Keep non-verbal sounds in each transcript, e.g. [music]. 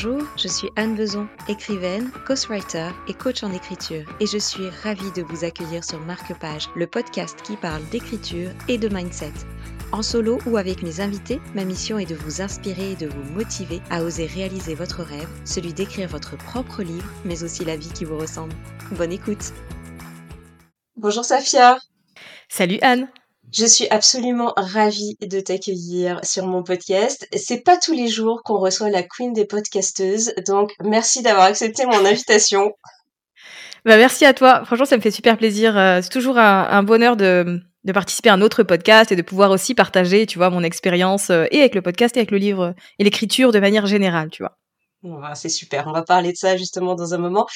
Bonjour, je suis Anne Bezon, écrivaine, ghostwriter et coach en écriture, et je suis ravie de vous accueillir sur Marque-Page, le podcast qui parle d'écriture et de mindset. En solo ou avec mes invités, ma mission est de vous inspirer et de vous motiver à oser réaliser votre rêve, celui d'écrire votre propre livre, mais aussi la vie qui vous ressemble. Bonne écoute Bonjour Safia Salut Anne je suis absolument ravie de t'accueillir sur mon podcast. C'est pas tous les jours qu'on reçoit la queen des podcasteuses, donc merci d'avoir accepté mon invitation. [laughs] Bah merci à toi. Franchement, ça me fait super plaisir. Euh, c'est toujours un, bonheur de, de, participer à un autre podcast et de pouvoir aussi partager, tu vois, mon expérience euh, et avec le podcast et avec le livre et l'écriture de manière générale, tu vois. Bah, c'est super. On va parler de ça justement dans un moment.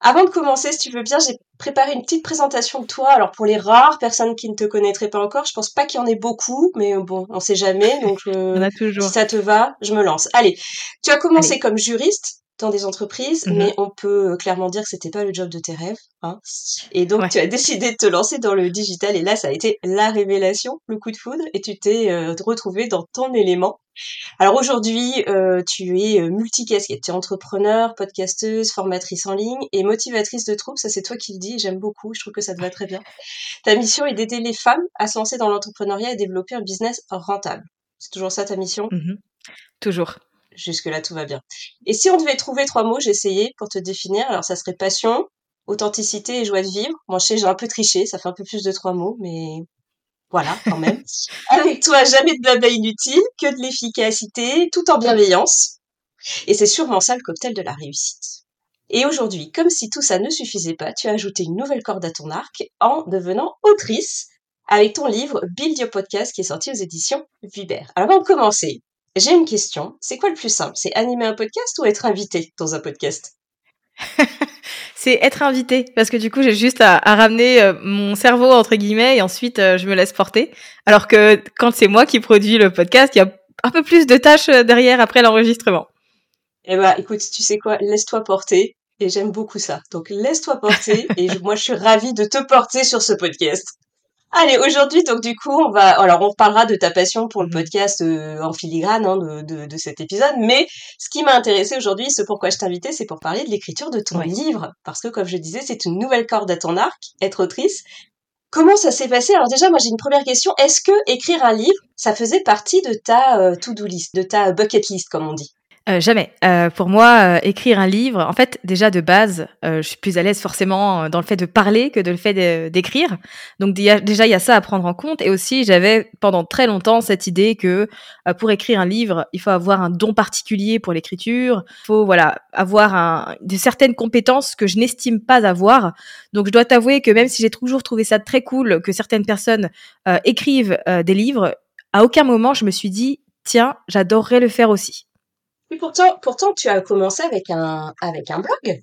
Avant de commencer, si tu veux bien, j'ai préparé une petite présentation de toi. Alors pour les rares personnes qui ne te connaîtraient pas encore, je pense pas qu'il y en ait beaucoup, mais bon, on sait jamais. Donc [laughs] euh, a toujours. si ça te va, je me lance. Allez, tu as commencé comme juriste dans des entreprises, mhm. mais on peut euh, clairement dire que c'était pas le job de tes rêves. Hein. Et donc tu as décidé de te lancer dans le digital, et là ça a été la révélation, le coup de foudre, et tu t'es euh, retrouvé dans ton élément. Alors aujourd'hui, euh, tu es euh, multicasquette, tu es entrepreneur, podcasteuse, formatrice en ligne et motivatrice de troupes, ça c'est toi qui le dis, j'aime beaucoup, je trouve que ça te va très bien. Ta mission est d'aider les femmes à se lancer dans l'entrepreneuriat et développer un business rentable. C'est toujours ça ta mission? Mmh Toujours. Jusque-là, tout va bien. Et si on devait trouver trois mots, j'ai essayé pour te définir, alors ça serait passion, authenticité et joie de vivre. Moi, je sais, j'ai un peu triché, ça fait un peu plus de trois mots, mais voilà, quand même. [laughs] Avec toi, jamais de blabla inutile, que de l'efficacité, tout en bienveillance. Et c'est sûrement ça le cocktail de la réussite. Et aujourd'hui, comme si tout ça ne suffisait pas, tu as ajouté une nouvelle corde à ton arc en devenant autrice avec ton livre Build Your Podcast qui est sorti aux éditions Viber. Alors avant de commencer, j'ai une question. C'est quoi le plus simple? C'est animer un podcast ou être invité dans un podcast? [laughs] c'est être invité parce que du coup j'ai juste à, ramener euh, mon cerveau entre guillemets et ensuite euh, je me laisse porter. Alors que quand c'est moi qui produis le podcast, il y a un peu plus de tâches euh, derrière après l'enregistrement. Eh ben écoute, tu sais quoi, laisse-toi porter et j'aime beaucoup ça. Donc laisse-toi porter et moi je suis ravie de te porter sur ce podcast. Allez, aujourd'hui, donc du coup, on va, alors on reparlera de ta passion pour le mmh. podcast euh, en filigrane hein, de, de, de, cet épisode, mais ce qui m'a intéressé aujourd'hui, ce pourquoi je t'invitais, c'est pour parler de l'écriture de ton livre, parce que comme je disais, c'est une nouvelle corde à ton arc, être autrice. Comment ça s'est passé? Alors déjà, moi j'ai une première question. Est-ce que écrire un livre, ça faisait partie de ta euh, to-do list, de ta bucket list, comme on dit? Euh, jamais. Euh, pour moi, euh, écrire un livre, en fait, déjà de base, je suis plus à l'aise forcément dans le fait de parler que de le fait d'écrire. Donc déjà, il y a ça à prendre en compte. Et aussi, j'avais pendant très longtemps cette idée que pour écrire un livre, il faut avoir un don particulier pour l'écriture. Il faut voilà avoir un, certaines compétences que je n'estime pas avoir. Donc je dois t'avouer que même si j'ai toujours trouvé ça très cool que certaines personnes écrivent des livres, à aucun moment je me suis dit tiens, j'adorerais le faire aussi pourtant, pourtant, tu as commencé avec un, avec un blog.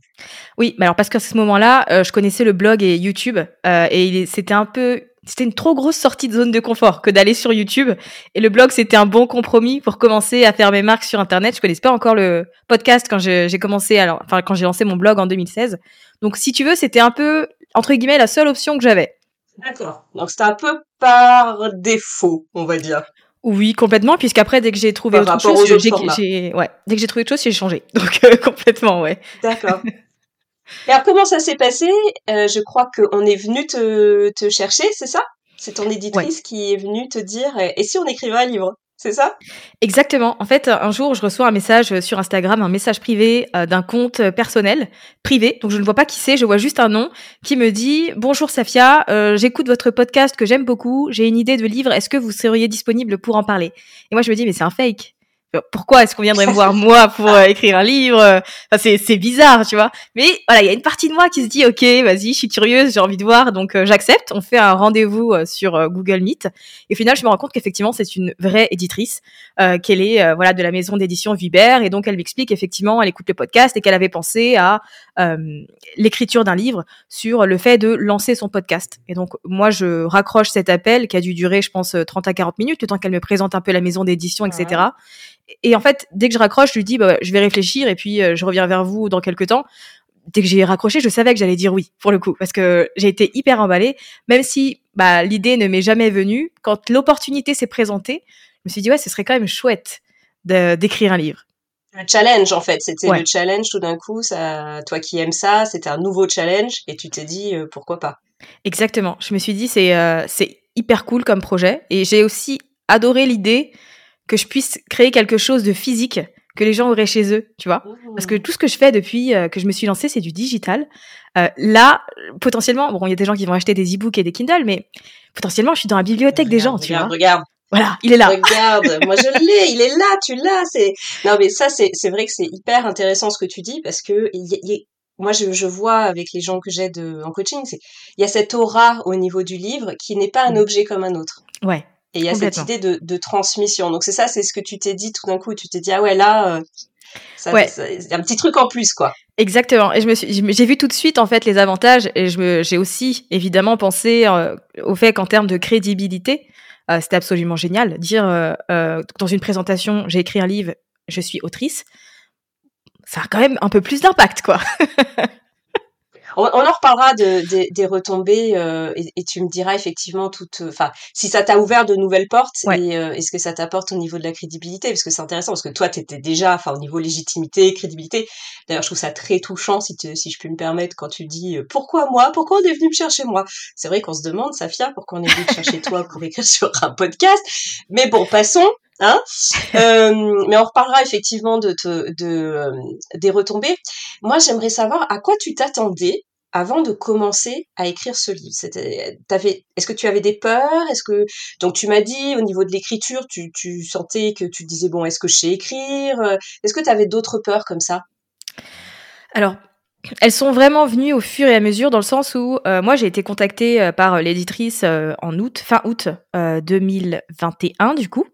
Oui, mais alors parce qu'à ce moment-là, euh, je connaissais le blog et YouTube, euh, et c'était un peu, c'était une trop grosse sortie de zone de confort que d'aller sur YouTube. Et le blog, c'était un bon compromis pour commencer à faire mes marques sur Internet. Je connaissais pas encore le podcast quand j'ai commencé, alors, enfin, quand j'ai lancé mon blog en 2016. Donc, si tu veux, c'était un peu, entre guillemets, la seule option que j'avais. D'accord. Donc, c'était un peu par défaut, on va dire. Oui, complètement, puisqu'après, dès que j'ai trouvé autre chose, j'ai, ouais, dès que j'ai trouvé autre chose, j'ai changé. [laughs] Donc, euh, complètement, ouais. D'accord. [laughs] Et alors, comment ça s'est passé? Euh, Je crois qu'on est venu te, te chercher, c'est ça? C'est ton éditrice qui est venue te dire, et si on écrivait un livre? C'est ça? Exactement. En fait, un jour, je reçois un message sur Instagram, un message privé euh, d'un compte euh, personnel, privé. Donc, je ne vois pas qui c'est, je vois juste un nom qui me dit Bonjour Safia, euh, j'écoute votre podcast que j'aime beaucoup. J'ai une idée de livre. Est-ce que vous seriez disponible pour en parler? Et moi, je me dis Mais c'est un fake pourquoi est-ce qu'on viendrait me voir moi pour euh, écrire un livre enfin, c'est bizarre tu vois. Mais voilà il y a une partie de moi qui se dit ok vas-y je suis curieuse j'ai envie de voir donc euh, j'accepte. On fait un rendez-vous euh, sur Google Meet. Et au final je me rends compte qu'effectivement c'est une vraie éditrice qu'elle est voilà de la maison d'édition Viber et donc elle m'explique effectivement elle écoute le podcast et qu'elle avait pensé à l'écriture d'un livre sur le fait de lancer son podcast et donc moi je raccroche cet appel qui a dû durer je pense 30 à 40 minutes le temps qu'elle me présente un peu la maison d'édition etc et en fait, dès que je raccroche, je lui dis, bah, je vais réfléchir et puis euh, je reviens vers vous dans quelques temps. Dès que j'ai raccroché, je savais que j'allais dire oui, pour le coup, parce que j'ai été hyper emballée, même si bah, l'idée ne m'est jamais venue. Quand l'opportunité s'est présentée, je me suis dit, ouais, ce serait quand même chouette d'écrire un livre. Le challenge en fait, c'était le challenge tout d'un coup, ça, toi qui aimes ça, c'était un nouveau challenge et tu t'es dit euh, pourquoi pas. Exactement. Je me suis dit c'est euh, c'est hyper cool comme projet et j'ai aussi adoré l'idée que je puisse créer quelque chose de physique que les gens auraient chez eux, tu vois. Parce que mmh. tout ce que je fais depuis euh, que je me suis lancée, c'est du digital. là, potentiellement, bon, il y a des gens qui vont acheter des e-books et des Kindle, mais potentiellement, je suis dans la bibliothèque des gens, tu vois. Regarde, voilà, il est là. Regarde, [laughs] moi je l'ai, il est là, tu l'as. C'est non mais ça c'est c'est vrai que c'est hyper intéressant ce que tu dis parce que y, moi je, je vois avec les gens que j'aide en coaching, c'est il y a cette aura au niveau du livre qui n'est pas un mm. objet comme un autre. Ouais. Et il y a cette idée de, de transmission. Donc c'est ça, c'est ce que tu t'es dit tout d'un coup. Tu t'es dit ah ouais là. Euh, ça, ouais. c'est un petit truc en plus, quoi. Exactement. Et je me suis, j'ai vu tout de suite en fait les avantages, et je me, j'ai aussi évidemment pensé euh, au fait qu'en termes de crédibilité, c'était absolument génial. Dire euh, euh, dans une présentation, j'ai écrit un livre, je suis autrice, ça a quand même un peu plus d'impact, quoi. [laughs] On, en reparlera de, des retombées euh, et, tu me diras effectivement toute, enfin, si ça t'a ouvert de nouvelles portes et euh, est-ce que ça t'apporte au niveau de la crédibilité? Parce que c'est intéressant parce que toi t'étais déjà, enfin, au niveau légitimité, crédibilité. D'ailleurs, je trouve ça très touchant si, si je puis me permettre quand tu dis euh, pourquoi moi, pourquoi on est venu me chercher moi? C'est vrai qu'on se demande, Safia, pourquoi on est venu te chercher toi pour écrire [laughs] sur un podcast. Mais bon, passons. Hein euh, mais on reparlera effectivement de, euh, des retombées. Moi, j'aimerais savoir à quoi tu t'attendais avant de commencer à écrire ce livre. est-ce que tu avais des peurs? Est-ce que donc tu m'as dit au niveau de l'écriture, tu, tu sentais que tu disais bon, est-ce que je sais écrire? Est-ce que tu avais d'autres peurs comme ça? Alors, elles sont vraiment venues au fur et à mesure dans le sens où euh, moi j'ai été contactée par l'éditrice en août, fin août 2021 du coup.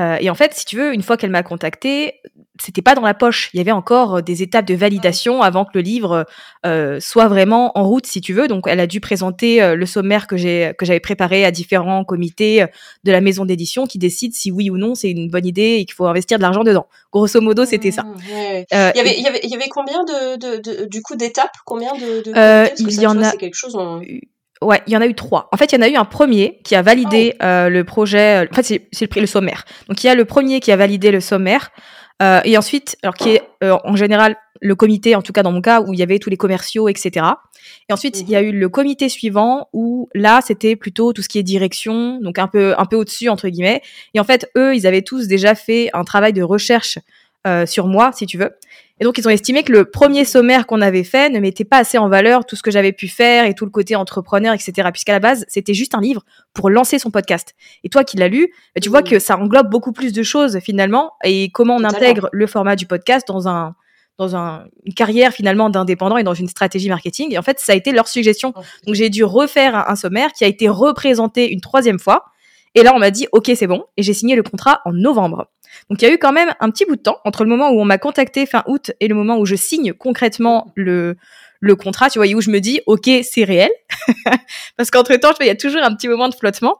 Euh, et en fait, si tu veux, une fois qu'elle m'a contacté, c'était pas dans la poche. Il y avait encore euh, des étapes de validation avant que le livre euh, soit vraiment en route, si tu veux. Donc, elle a dû présenter euh, le sommaire que j'ai que j'avais préparé à différents comités de la maison d'édition qui décident si oui ou non c'est une bonne idée et qu'il faut investir de l'argent dedans. Grosso modo, c'était ça. Mmh, il, y avait, il, y avait, il y avait combien de, de, de du coup d'étapes? Combien de, de Il y en a. quelque chose Ouais, il y en a eu trois. En fait, il y en a eu un premier qui a validé oh. euh, le projet. En fait, c'est, le prix, le sommaire. Donc, il y a le premier qui a validé le sommaire. Euh, et ensuite, alors qui est euh, en général le comité, en tout cas dans mon cas, où il y avait tous les commerciaux, etc. Et ensuite, il y a mhm. eu le comité suivant où là, c'était plutôt tout ce qui est direction, donc un peu un peu au-dessus entre guillemets. Et en fait, eux, ils avaient tous déjà fait un travail de recherche euh, sur moi, si tu veux. Et donc, ils ont estimé que le premier sommaire qu'on avait fait ne mettait pas assez en valeur tout ce que j'avais pu faire et tout le côté entrepreneur, etc. Puisqu'à la base, c'était juste un livre pour lancer son podcast. Et toi qui l'as lu, bah, tu vois mmh. que ça englobe beaucoup plus de choses finalement et comment on intègre le format du podcast dans un dans un, une carrière finalement d'indépendant et dans une stratégie marketing. Et en fait, ça a été leur suggestion. Donc j'ai dû refaire un sommaire qui a été représenté une troisième fois. Et là, on m'a dit, OK, c'est bon. Et j'ai signé le contrat en novembre. Donc il y a eu quand même un petit bout de temps entre le moment où on m'a contacté fin août et le moment où je signe concrètement le le contrat, tu vois, où je me dis OK, c'est réel. [laughs] Parce qu'entre temps, il y a toujours un petit moment de flottement.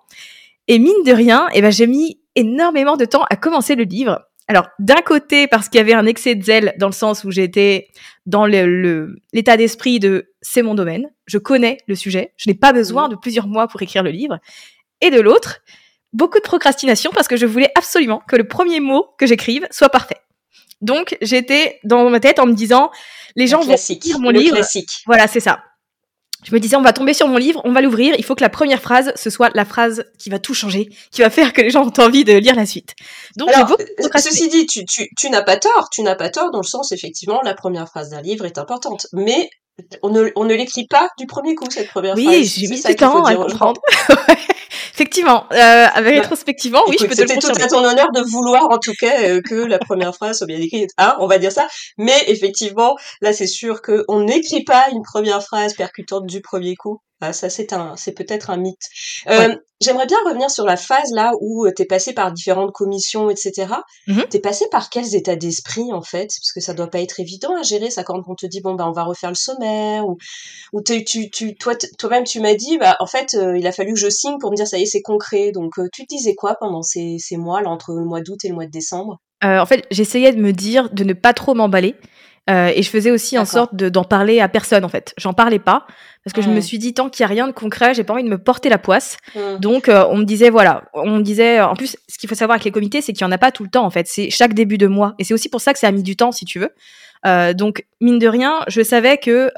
Et mine de rien, eh ben j'ai mis énormément de temps à commencer le livre. Alors, d'un côté, parce qu'il y avait un excès de zèle dans le sens où j'étais dans l'état le, d'esprit de c'est mon domaine, je connais le sujet, je n'ai pas besoin de plusieurs mois pour écrire le livre. Et de l'autre, beaucoup de procrastination parce que je voulais absolument que le premier mot que j'écrive soit parfait. Donc j'étais dans ma tête en me disant les gens vont lire mon livre. Classique. Voilà, c'est ça. Je me disais on va tomber sur mon livre, on va l'ouvrir, il faut que la première phrase ce soit la phrase qui va tout changer, qui va faire que les gens ont envie de lire la suite. Donc Alors, ceci dit, tu, tu, tu n'as pas tort, tu n'as pas tort dans le sens effectivement la première phrase d'un livre est importante, mais on ne, on ne l'écrit pas du premier coup cette première phrase. Oui, j'ai mis du temps à comprendre. [laughs] Effectivement, euh, avec rétrospectivement, oui, je peux te le C'était tout à ton honneur de vouloir, en tout cas, euh, que la première phrase soit bien écrite. Hein, on va dire ça. Mais effectivement, là, c'est sûr qu'on n'écrit pas une première phrase percutante du premier coup. Ah, ça, c'est un, c'est peut-être un mythe. Euh, J'aimerais bien revenir sur la phase là où euh, tu es passé par différentes commissions, etc. Mm Tu es passé par quels états d'esprit en fait? Parce que ça doit pas être évident à gérer ça quand on te dit bon bah on va refaire le sommaire ou, ou tu, tu, toi toi-même tu m'as dit bah en fait euh, il a fallu que je signe pour me dire ça y est c'est concret. Donc euh, tu te disais quoi pendant ces, ces mois là entre le mois d'août et le mois de décembre? En fait j'essayais de me dire de ne pas trop m'emballer Euh, et je faisais aussi en sorte d'en parler à personne en fait. J'en parlais pas parce que je me suis dit tant qu'il y a rien de concret, j'ai pas envie de me porter la poisse. Mmh. Donc euh, on me disait voilà, on me disait en plus ce qu'il faut savoir avec les comités c'est qu'il y en a pas tout le temps en fait, c'est chaque début de mois et c'est aussi pour ça que ça a mis du temps si tu veux. Euh, donc mine de rien, je savais que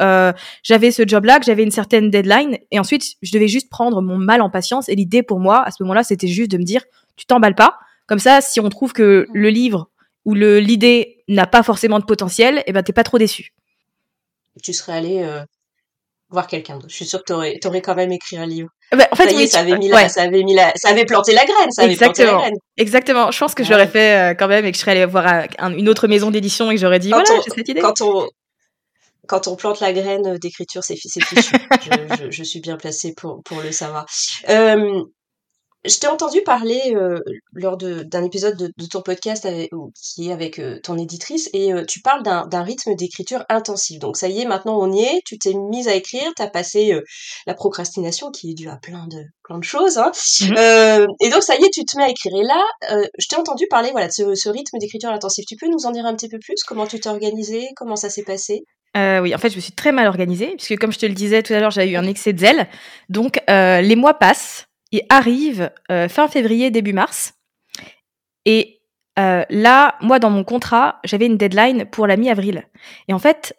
j'avais ce job-là, que j'avais une certaine deadline, et ensuite je devais juste prendre mon mal en patience. Et l'idée pour moi à ce moment-là, c'était juste de me dire, tu t'emballes pas. Comme ça, si on trouve que le livre le l'idée n'a pas forcément de potentiel, et eh ben t'es pas trop déçu. Tu serais allé euh, voir quelqu'un d'autre. Je suis sûre que t'aurais aurais quand même écrit un livre. Bah, en fait, ça, ça, avait mis la, ça avait mis la, ça avait planté la graine, ça avait Exactement. planté la graine. Exactement. Je pense que je l'aurais fait euh, quand même et que je serais allée voir euh, une autre maison d'édition et que j'aurais dit voilà, j'ai cette idée. Quand on, quand on plante la graine d'écriture, c'est fichu. [laughs] je, je, je, suis bien placée pour, pour le savoir. Euh, je t'ai entendu parler euh, lors d'un épisode de, de, ton podcast avec, qui est avec euh, ton éditrice et euh, tu parles d'un rythme d'écriture intensif. Donc ça y est, maintenant on y est, tu t'es mise à écrire, tu as passé la procrastination qui est due à plein de, plein de choses. Hein. Mmh et donc ça y est, tu te mets à écrire. Et là, je t'ai entendu parler voilà, de ce, ce rythme d'écriture intensif. Tu peux nous en dire un petit peu plus? Comment tu t'es organisée Comment ça s'est passé? Euh, oui, en fait, je me suis très mal organisée, puisque comme je te le disais tout à l'heure, j'avais eu un excès de zèle. Donc, euh, les mois passent, il arrive euh, fin février, début mars. Et euh, là, moi, dans mon contrat, j'avais une deadline pour la mi-avril. Et en fait,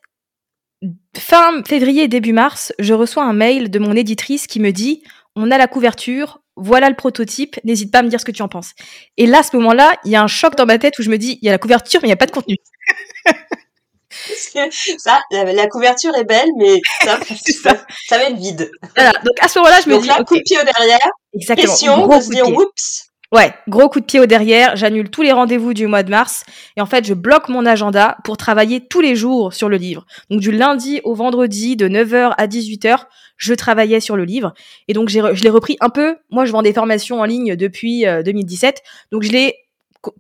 fin février, début mars, je reçois un mail de mon éditrice qui me dit On a la couverture, voilà le prototype, n'hésite pas à me dire ce que tu en penses. Et là, à ce moment-là, il y a un choc dans ma tête où je me dis Il y a la couverture, mais il n'y a pas de contenu. Ça, la, couverture est belle, mais ça, [laughs] ça. va être vide. Donc à ce moment-là, je me dis. Là, coup de pied au derrière. Exactement. Question de se dire, oups. Ouais, gros coup de pied au derrière, j'annule tous les rendez-vous du mois de mars et en fait, je bloque mon agenda pour travailler tous les jours sur le livre. Donc du lundi au vendredi de 9h à 18h, je travaillais sur le livre et donc je l'ai repris un peu. Moi, je vends des formations en ligne depuis 2017, euh, donc je l'ai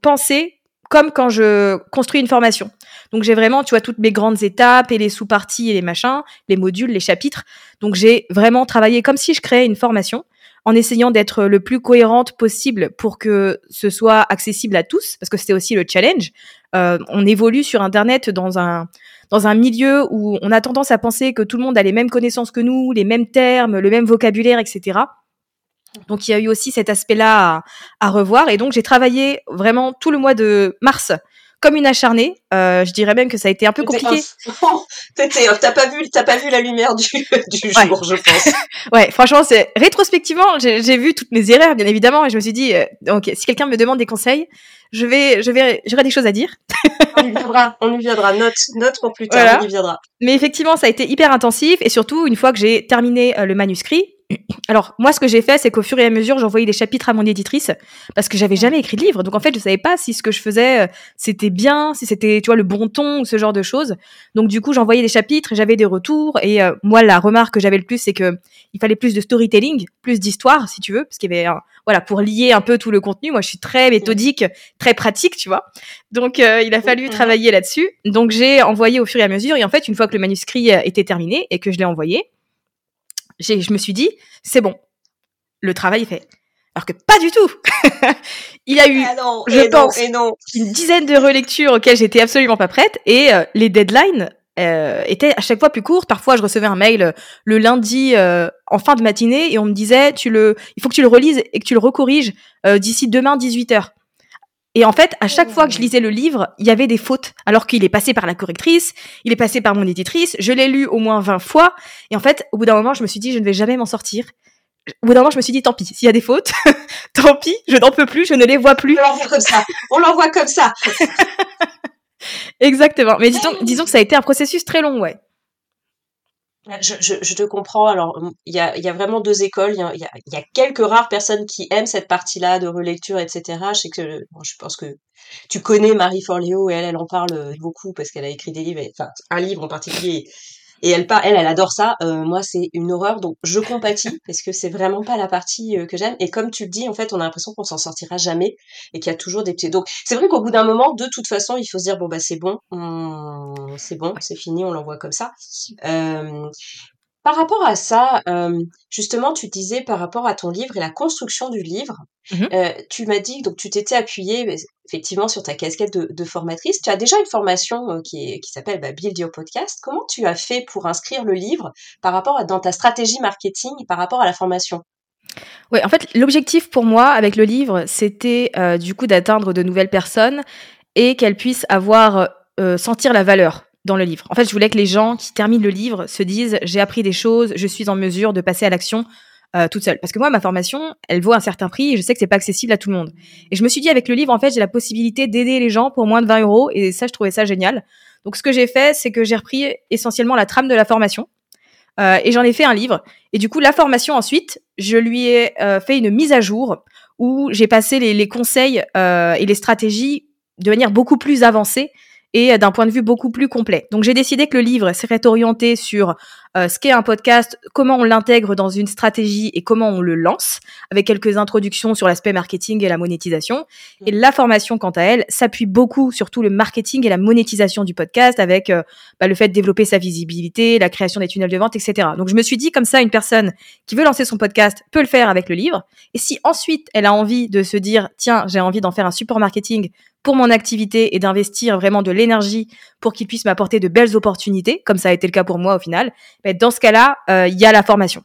pensé comme quand je construis une formation. Donc j'ai vraiment, tu vois, toutes mes grandes étapes et les sous-parties et les machins, les modules, les chapitres. Donc j'ai vraiment travaillé comme si je créais une formation en essayant d'être le plus cohérente possible pour que ce soit accessible à tous, parce que c'était aussi le challenge. Euh, on évolue sur Internet dans un dans un milieu où on a tendance à penser que tout le monde a les mêmes connaissances que nous, les mêmes termes, le même vocabulaire, etc. Donc il y a eu aussi cet aspect-là à, revoir. Et donc j'ai travaillé vraiment tout le mois de mars comme une acharnée. Euh, je dirais même que ça a été un peu compliqué. [laughs] T'as pas vu, t'as pas vu la lumière du, [laughs] du jour, je pense. [laughs] ouais, franchement, c'est rétrospectivement, j'ai vu toutes mes erreurs, bien évidemment, et je me suis dit, euh, ok, si quelqu'un me demande des conseils, je vais, je vais, j'aurai des choses à dire. on y viendra, on y viendra. Note, note pour plus tard, on y viendra. Mais effectivement, ça a été hyper intensif, et surtout une fois que j'ai terminé euh, le manuscrit, alors moi ce que j'ai fait c'est qu'au fur et à mesure j'envoyais des chapitres à mon éditrice parce que j'avais jamais écrit de livre. Donc en fait je savais pas si ce que je faisais euh, c'était bien si c'était tu vois le bon ton ou ce genre de choses. Donc du coup j'envoyais des chapitres j'avais des retours. Et euh, moi la remarque que j'avais le plus c'est que il fallait plus de storytelling plus d'histoire si tu veux parce qu'il y avait voilà pour lier un peu tout le contenu. Moi je suis très méthodique très pratique tu vois. Donc euh, il a fallu travailler là-dessus. Donc j'ai envoyé au fur et à mesure. Et en fait une fois que le manuscrit était terminé et que je l'ai envoyé je me suis dit, c'est bon, le travail est fait. Alors que pas du tout. [laughs] Il y a eu, ah je pense, une dizaine de relectures auxquelles j'étais absolument pas prête et euh, les deadlines euh, étaient à chaque fois plus courtes. Parfois, je recevais un mail euh, le lundi en fin de matinée et on me disait, tu le, il faut que tu le relises et que tu le recorriges d'ici demain 18 h et en fait, à chaque fois que je lisais le livre, il y avait des fautes, alors qu'il est passé par la correctrice, il est passé par mon éditrice, je l'ai lu au moins 20 fois, et en fait, au bout d'un moment, je me suis dit, je ne vais jamais m'en sortir. Au bout d'un moment, je me suis dit, tant pis, s'il y a des fautes, [laughs] tant pis, je n'en peux plus, je ne les vois plus. On l'envoie comme ça. On l'envoie comme ça. [laughs] Exactement. Mais disons, disons que ça a été un processus très long, ouais. Je, je, je, te comprends. Alors, il y a, y a vraiment deux écoles. Il y a, y, a, quelques rares personnes qui aiment cette partie-là de relecture, etc. Je sais que, je pense que tu connais Marie Forleo et elle, elle en parle beaucoup parce qu'elle a écrit des livres, enfin, un livre en particulier et elle, elle, elle adore ça. Euh, moi, c'est une horreur, donc je compatis [laughs] parce que c'est vraiment pas la partie euh, que j'aime. Et comme tu le dis, en fait, on a l'impression qu'on s'en sortira jamais et qu'il y a toujours des petits. Donc, c'est vrai qu'au bout d'un moment, de toute façon, il faut se dire bon bah c'est bon, c'est bon, c'est fini, on l'envoie comme ça. Euh, Par rapport à ça, justement, tu disais par rapport à ton livre et la construction du livre, Mmh tu m'as dit donc tu t'étais appuyée effectivement sur ta casquette de formatrice. Tu as déjà une formation, qui qui s'appelle, bah, Build Your Podcast. Comment tu as fait pour inscrire le livre par rapport à dans ta stratégie marketing, par rapport à la formation? Ouais, en fait, l'objectif pour moi avec le livre, c'était, du coup d'atteindre de nouvelles personnes et qu'elles puissent avoir, sentir la valeur dans le livre. En fait, je voulais que les gens qui terminent le livre se disent j'ai appris des choses, je suis en mesure de passer à l'action euh, toute seule. Parce que moi, ma formation, elle vaut un certain prix et je sais que c'est pas accessible à tout le monde. Et je me suis dit avec le livre, en fait, j'ai la possibilité d'aider les gens pour moins de 20 euros et ça, je trouvais ça génial. Donc, ce que j'ai fait, c'est que j'ai repris essentiellement la trame de la formation. Euh, et j'en ai fait un livre. Et du coup, la formation ensuite, je lui ai euh, fait une mise à jour où j'ai passé les, les conseils euh, et les stratégies de manière beaucoup plus avancée et d'un point de vue beaucoup plus complet. Donc j'ai décidé que le livre serait orienté sur euh, ce qu'est un podcast, comment on l'intègre dans une stratégie et comment on le lance, avec quelques introductions sur l'aspect marketing et la monétisation. Et la formation, quant à elle, s'appuie beaucoup sur tout le marketing et la monétisation du podcast, avec euh, bah, le fait de développer sa visibilité, la création des tunnels de vente, etc. Donc je me suis dit comme ça, une personne qui veut lancer son podcast peut le faire avec le livre. Et si ensuite elle a envie de se dire, tiens, j'ai envie d'en faire un support marketing pour mon activité et d'investir vraiment de l'énergie pour qu'il puisse m'apporter de belles opportunités, comme ça a été le cas pour moi au final, ben, dans ce cas-là, euh, il y a la formation.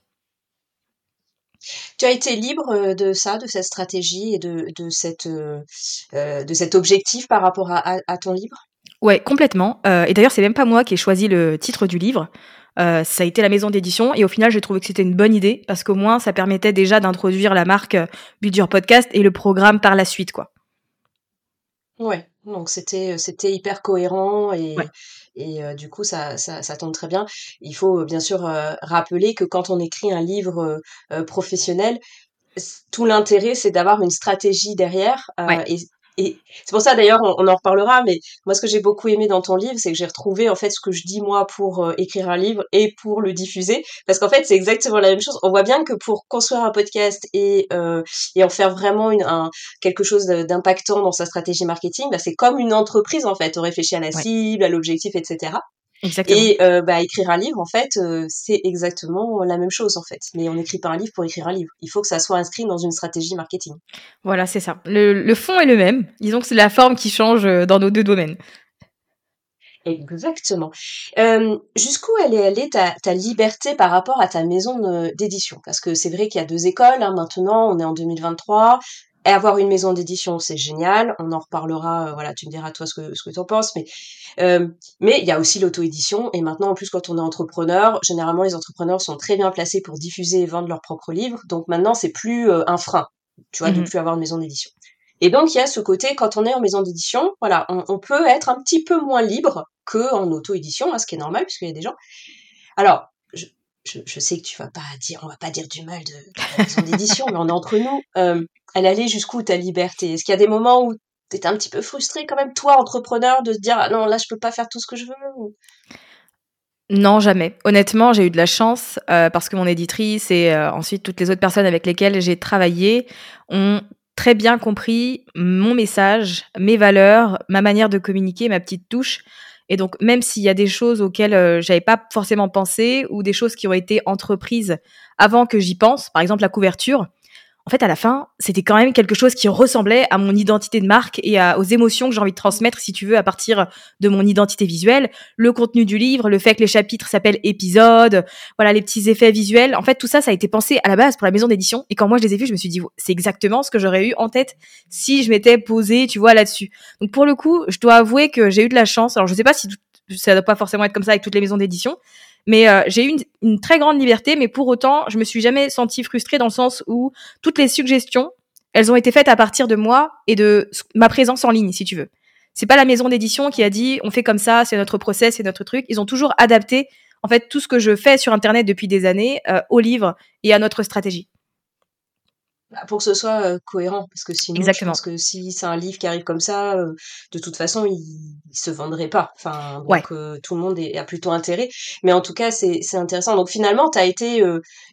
Tu as été libre euh, de ça, de cette stratégie et de, de, cette, euh, de cet objectif par rapport à, ton livre? Ouais, complètement. et d'ailleurs, c'est même pas moi qui ai choisi le titre du livre. ça a été la maison d'édition et au final, j'ai trouvé que c'était une bonne idée parce qu'au moins, ça permettait déjà d'introduire la marque Build Podcast et le programme par la suite, quoi. Ouais, donc c'était c'était hyper cohérent et et du coup ça, ça ça tombe très bien. Il faut bien sûr rappeler que quand on écrit un livre professionnel, tout l'intérêt c'est d'avoir une stratégie derrière et et c'est pour ça d'ailleurs, on, en reparlera, mais moi ce que j'ai beaucoup aimé dans ton livre, c'est que j'ai retrouvé en fait ce que je dis moi pour euh, écrire un livre et pour le diffuser, parce qu'en fait c'est exactement la même chose. On voit bien que pour construire un podcast et euh, et en faire vraiment une, un, quelque chose d'impactant dans sa stratégie marketing, bah, c'est comme une entreprise en fait. On réfléchit à la cible, à l'objectif, etc. Et euh, bah, écrire un livre, en fait, euh, c'est exactement la même chose, en fait. Mais on n'écrit pas un livre pour écrire un livre. Il faut que ça soit inscrit dans une stratégie marketing. Voilà, c'est ça. Le, fond est le même. Disons que c'est la forme qui change euh, dans nos deux domaines. Exactement. Jusqu'où elle est allée ta, ta liberté par rapport à ta maison d'édition? Parce que c'est vrai qu'il y a deux écoles. Hein, maintenant, on est en 2023. Et avoir une maison d'édition, c'est génial. On en reparlera. voilà, tu me diras toi ce que ce que tu en penses. Mais euh, mais il y a aussi l'auto-édition. Et maintenant, en plus, quand on est entrepreneur, généralement, les entrepreneurs sont très bien placés pour diffuser et vendre leurs propres livres. Donc maintenant, c'est plus euh, un frein, tu vois, de ne mmh plus avoir une maison d'édition. Et donc, il y a ce côté, quand on est en maison d'édition, voilà, on, peut être un petit peu moins libre qu'en auto-édition, hein, ce qui est normal, puisqu'il y a des gens. Alors, je, sais que tu vas pas dire, on va pas dire du mal de, la maison d'édition, mais on est entre nous. Euh, elle allait jusqu'où ta liberté? Est-ce qu'il y a des moments où t'étais un petit peu frustré quand même, toi, entrepreneur, de se dire ah non, là, je peux pas faire tout ce que je veux Non, jamais. Honnêtement, j'ai eu de la chance euh, parce que mon éditrice et euh, ensuite toutes les autres personnes avec lesquelles j'ai travaillé ont très bien compris mon message, mes valeurs, ma manière de communiquer, ma petite touche. Et donc, même s'il y a des choses auxquelles euh, j'avais pas forcément pensé ou des choses qui ont été entreprises avant que j'y pense, par exemple la couverture, en fait, à la fin, c'était quand même quelque chose qui ressemblait à mon identité de marque et aux émotions que j'ai envie de transmettre, si tu veux, à partir de mon identité visuelle, le contenu du livre, le fait que les chapitres s'appellent épisodes, voilà, les petits effets visuels. En fait, tout ça, ça a été pensé à la base pour la maison d'édition. Et quand moi je les ai vus, je me suis dit, c'est exactement ce que j'aurais eu en tête si je m'étais posée, tu vois, là-dessus. Donc pour le coup, je dois avouer que j'ai eu de la chance. Alors je sais pas si ça doit pas forcément être comme ça avec toutes les maisons d'édition, mais euh, j'ai eu une, très grande liberté, mais pour autant, je me suis jamais sentie frustrée dans le sens où toutes les suggestions, elles ont été faites à partir de moi et de ma présence en ligne, si tu veux. C'est pas la maison d'édition qui a dit on fait comme ça, c'est notre process, c'est notre truc. Ils ont toujours adapté en fait tout ce que je fais sur internet depuis des années euh, au livre et à notre stratégie. Bah, pour que ce soit euh, cohérent, parce que sinon, je pense que si c'est un livre qui arrive comme ça, euh, de toute façon, il, il se vendrait pas. Enfin, donc euh, tout le monde est, a plutôt intérêt. Mais en tout cas, c'est intéressant. Donc finalement, tu as été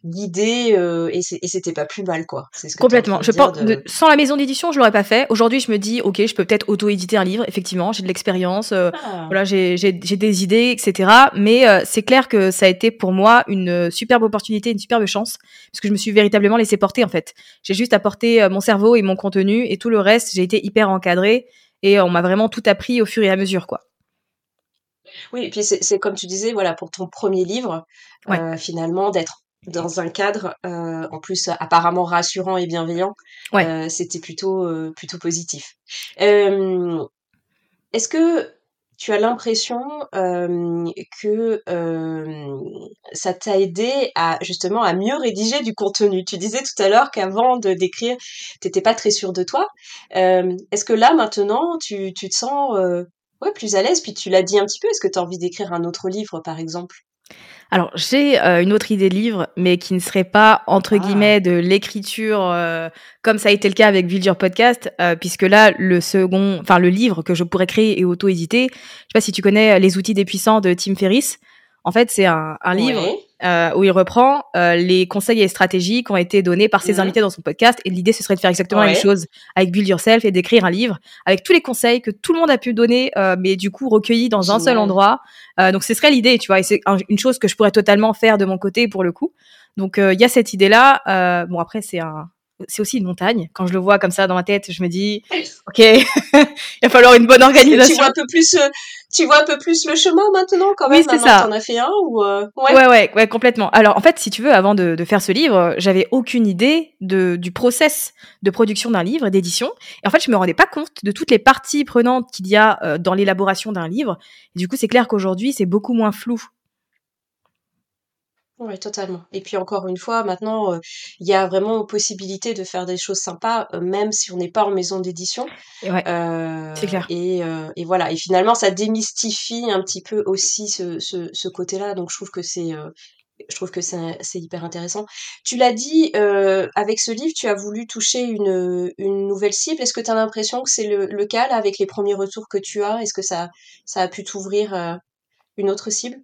guidé et c'était pas plus mal, quoi. Ce que Complètement. Je pense, sans la maison d'édition, je l'aurais pas fait. Aujourd'hui, je me dis, ok, je peux peut-être auto-éditer un livre. Effectivement, j'ai de l'expérience, ah. voilà, j'ai des idées, etc. Mais c'est clair que ça a été pour moi une superbe opportunité, une superbe chance, parce que je me suis véritablement laissé porter en fait j'ai juste apporté euh, mon cerveau et mon contenu et tout le reste, j'ai été hyper encadrée et on m'a vraiment tout appris au fur et à mesure, quoi. Oui, et puis c'est comme tu disais, voilà, pour ton premier livre, euh, finalement, d'être dans un cadre, euh, en plus apparemment rassurant et bienveillant, c'était plutôt plutôt positif. Est-ce que tu as l'impression que ça t'a aidé à justement à mieux rédiger du contenu? Tu disais tout à l'heure qu'avant de d'écrire, t'étais pas très sûre de toi. est-ce que là maintenant, tu, tu te sens ouais, plus à l'aise? Puis tu l'as dit un petit peu. Est-ce que tu as envie d'écrire un autre livre, par exemple? Alors, j'ai euh, une autre idée de livre, mais qui ne serait pas, entre ah. guillemets, de l'écriture, euh, comme ça a été le cas avec Build Your Podcast, euh, puisque là, le second, enfin, le livre que je pourrais créer et auto-éditer, je sais pas si tu connais Les outils des puissants de Tim Ferriss. En fait, c'est un, un livre euh, où il reprend euh, les conseils et stratégies qui ont été donnés par ses mhm. invités dans son podcast. Et l'idée, ce serait de faire exactement la même chose avec Build Yourself et d'écrire un livre avec tous les conseils que tout le monde a pu donner, euh, mais du coup recueillis dans un seul endroit. Donc, ce serait l'idée, tu vois. Et c'est une chose que je pourrais totalement faire de mon côté pour le coup. Donc, il y a cette idée-là. bon, après, c'est un, c'est aussi une montagne. Quand je le vois comme ça dans ma tête, je me dis, ok, [laughs] il va falloir une bonne organisation. Tu vois un peu plus, tu vois un peu plus le chemin maintenant quand même. Oui, c'est ça. T'en as fait un ou euh, ouais? ouais. ouais, complètement. Alors en fait, si tu veux, avant de, de faire ce livre, j'avais aucune idée de du process de production d'un livre, d'édition. Et en fait, je me rendais pas compte de toutes les parties prenantes qu'il y a euh, dans l'élaboration d'un livre. Et du coup, c'est clair qu'aujourd'hui, c'est beaucoup moins flou oui, totalement. Et puis encore une fois, maintenant, euh, il y a vraiment possibilité de faire des choses sympas, euh, même si on n'est pas en maison d'édition. Ouais, euh, c'est clair. Et, et voilà. Et finalement, ça démystifie un petit peu aussi ce, ce, ce côté-là. Donc, je trouve que c'est, je trouve que c'est, c'est hyper intéressant. Tu l'as dit, avec ce livre, tu as voulu toucher une, une nouvelle cible. Est-ce que tu as l'impression que c'est le, le cas là, avec les premiers retours que tu as? Est-ce que ça, ça a pu t'ouvrir une autre cible?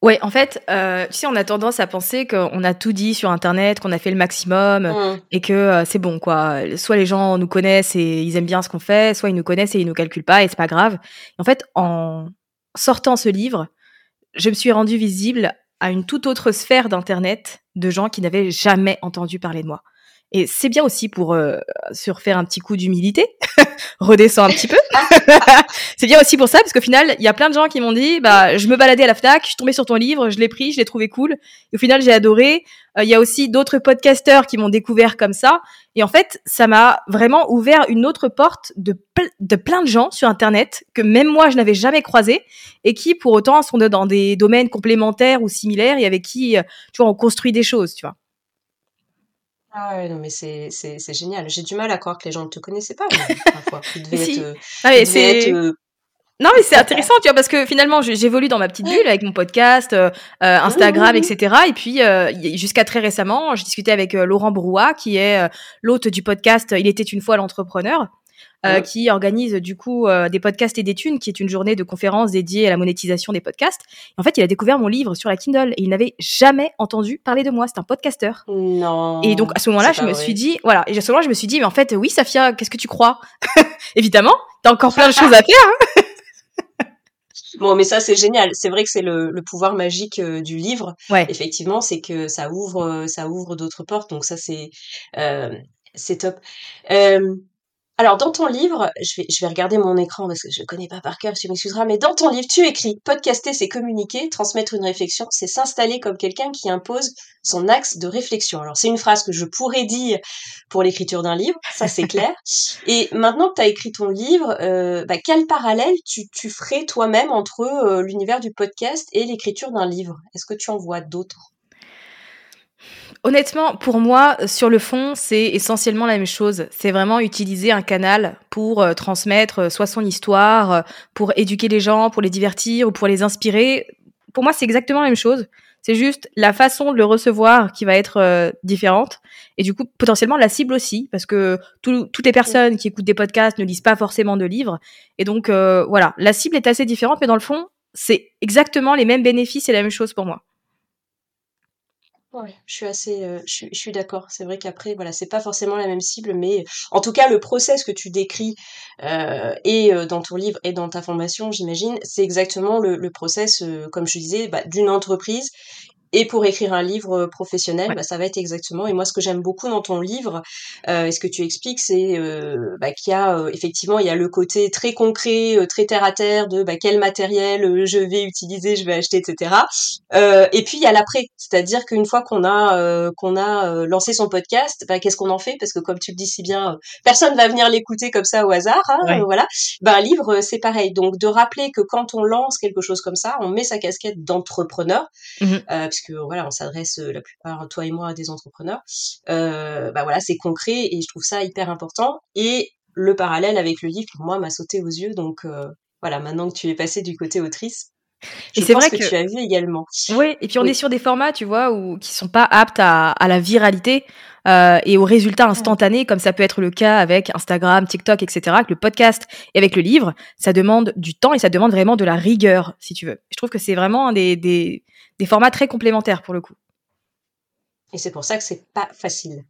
Ouais, en fait, euh, tu sais, on a tendance à penser qu'on a tout dit sur Internet, qu'on a fait le maximum mmh. et que euh, c'est bon, quoi. Soit les gens nous connaissent et ils aiment bien ce qu'on fait, soit ils nous connaissent et ils nous calculent pas et c'est pas grave. En fait, en sortant ce livre, je me suis rendue visible à une toute autre sphère d'Internet de gens qui n'avaient jamais entendu parler de moi. Et c'est bien aussi pour euh, surfaire un petit coup d'humilité, [laughs] redescend un petit peu. [laughs] c'est bien aussi pour ça, parce qu'au final, il y a plein de gens qui m'ont dit, bah, je me baladais à la Fnac, je suis tombée sur ton livre, je l'ai pris, je l'ai trouvé cool. Et au final, j'ai adoré. Euh, il y a aussi d'autres podcasteurs qui m'ont découvert comme ça. Et en fait, ça m'a vraiment ouvert une autre porte de, de plein de gens sur Internet que même moi, je n'avais jamais croisé et qui, pour autant, sont dans des domaines complémentaires ou similaires et avec qui, euh, tu vois, on construit des choses, tu vois. Ah ouais, non, mais c'est, c'est, c'est génial. J'ai du mal à croire que les gens ne te connaissaient pas, [laughs] parfois. Être, euh, ah, c'est... Euh, non, mais c'est intéressant, tu vois, parce que finalement, j'évolue dans ma petite bulle avec mon podcast, euh, Instagram, etc. Et puis, jusqu'à très récemment, je discutais avec Laurent Brouat, qui est l'hôte du podcast Il était une fois l'entrepreneur. Euh, qui organise du coup euh, des podcasts et des thunes, qui est une journée de conférences dédiée à la monétisation des podcasts. en fait, il a découvert mon livre sur la Kindle et il n'avait jamais entendu parler de moi. C'est un podcasteur. Non. Et donc à ce moment-là, je me suis dit, voilà, et à ce moment-là, je me suis dit, mais en fait, oui, Safia, qu'est-ce que tu crois? [laughs] Évidemment, t'as encore plein de choses à faire. Hein [laughs] Bon, mais ça c'est génial. C'est vrai que c'est le, le, pouvoir magique euh, du livre. Ouais. Effectivement, c'est que ça ouvre, ça ouvre d'autres portes. Donc ça c'est, euh, c'est top. Euh, alors, dans ton livre, je vais, je vais regarder mon écran parce que je ne connais pas par cœur, tu m'excuseras, mais dans ton livre, tu écris podcaster, c'est communiquer, transmettre une réflexion, c'est s'installer comme quelqu'un qui impose son axe de réflexion. Alors, c'est une phrase que je pourrais dire pour l'écriture d'un livre, ça c'est [laughs] clair. Et maintenant que tu as écrit ton livre, euh, bah, quel parallèle tu, tu ferais toi-même entre euh, l'univers du podcast et l'écriture d'un livre? Est-ce que tu en vois d'autres? Honnêtement, pour moi, sur le fond, c'est essentiellement la même chose. C'est vraiment utiliser un canal pour euh, transmettre euh, soit son histoire, euh, pour éduquer les gens, pour les divertir ou pour les inspirer. Pour moi, c'est exactement la même chose. C'est juste la façon de le recevoir qui va être différente. Et du coup, potentiellement la cible aussi, parce que toutes les personnes qui écoutent des podcasts ne lisent pas forcément de livres. Et donc, voilà, la cible est assez différente, mais dans le fond, c'est exactement les mêmes bénéfices et la même chose pour moi. Ouais, je suis assez, euh, je suis, je suis d'accord. C'est vrai qu'après, voilà, c'est pas forcément la même cible, mais en tout cas, le process que tu décris euh, et euh, dans ton livre et dans ta formation, j'imagine, c'est exactement le, le process, euh, comme je disais, bah, d'une entreprise et pour écrire un livre euh, professionnel, bah, ça va être exactement. Et moi, ce que j'aime beaucoup dans ton livre, euh, et ce que tu expliques, c'est euh, bah, qu'il y a euh, effectivement, il y a le côté très concret, euh, très terre à terre de bah, quel matériel je vais utiliser, je vais acheter, etc. et puis il y a l'après, c'est-à-dire qu'une fois qu'on a qu'on a lancé son podcast, bah, qu'est-ce qu'on en fait? Parce que comme tu le dis si bien, personne va venir l'écouter comme ça au hasard. Hein, voilà. Bah, un livre, c'est pareil. Donc de rappeler que quand on lance quelque chose comme ça, on met sa casquette d'entrepreneur. Mmh puisque voilà, on s'adresse euh, la plupart, toi et moi, à des entrepreneurs. Euh, bah voilà, c'est concret et je trouve ça hyper important. Et le parallèle avec le livre, pour moi, m'a sauté aux yeux. Donc euh, voilà, maintenant que tu es passé du côté autrice, je et c'est vrai que, tu as vu également. Oui, et puis on est sur des formats, tu vois, où, qui sont pas aptes à, à la viralité euh, et aux résultats instantanés, comme ça peut être le cas avec Instagram, TikTok, etc. Avec le podcast et avec le livre, ça demande du temps et ça demande vraiment de la rigueur, si tu veux. Je trouve que c'est vraiment des, des, des formats très complémentaires pour le coup. Et c'est pour ça que c'est pas facile.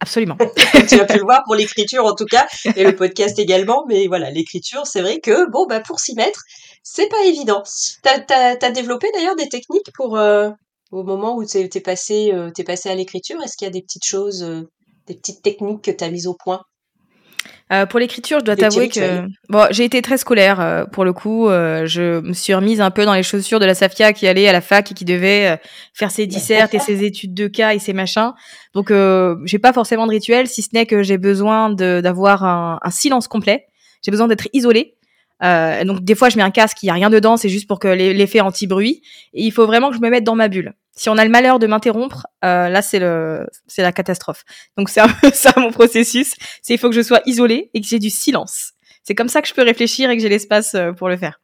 Absolument. [laughs] tu as pu le voir pour l'écriture en tout cas, et le podcast également. Mais voilà, l'écriture, c'est vrai que bon, bah pour s'y mettre, c'est pas évident. T'as as, développé d'ailleurs des techniques pour euh, au moment où t'es es passé, euh, es passé à l'écriture? Est-ce qu'il y a des petites choses, euh, des petites techniques que t'as mises au point? Euh, pour l'écriture, je dois t'avouer que bon, j'ai été très scolaire euh, pour le coup. Euh, je me suis remise un peu dans les chaussures de la Safia qui allait à la fac et qui devait faire ses dissertes et ses études de cas et ses machins. Donc, j'ai pas forcément de rituel, si ce n'est que j'ai besoin d'avoir un, un, silence complet. J'ai besoin d'être isolée. Donc, des fois, je mets un casque, il y a rien dedans, c'est juste pour que l'effet anti-bruit. Et il faut vraiment que je me mette dans ma bulle si on a le malheur de m'interrompre, euh, là c'est le c'est la catastrophe. Donc c'est un peu [laughs] ça mon processus, c'est il faut que je sois isolée et que j'ai du silence. C'est comme ça que je peux réfléchir et que j'ai l'espace euh, pour le faire.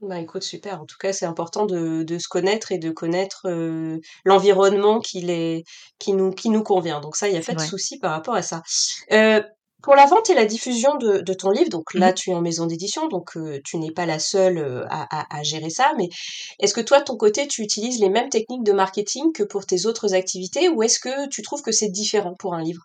Bah écoute, super. En tout cas, c'est important de, de, se connaître et de connaître euh, l'environnement qui, les, qui, nous, qui nous convient. Donc ça, il n'y a pas de souci par rapport à ça. Euh, pour la vente et la diffusion de, de ton livre, donc là mmh tu es en maison d'édition, donc euh, tu n'es pas la seule euh, à, à, à, gérer ça, mais est-ce que toi de ton côté tu utilises les mêmes techniques de marketing que pour tes autres activités ou est-ce que tu trouves que c'est différent pour un livre?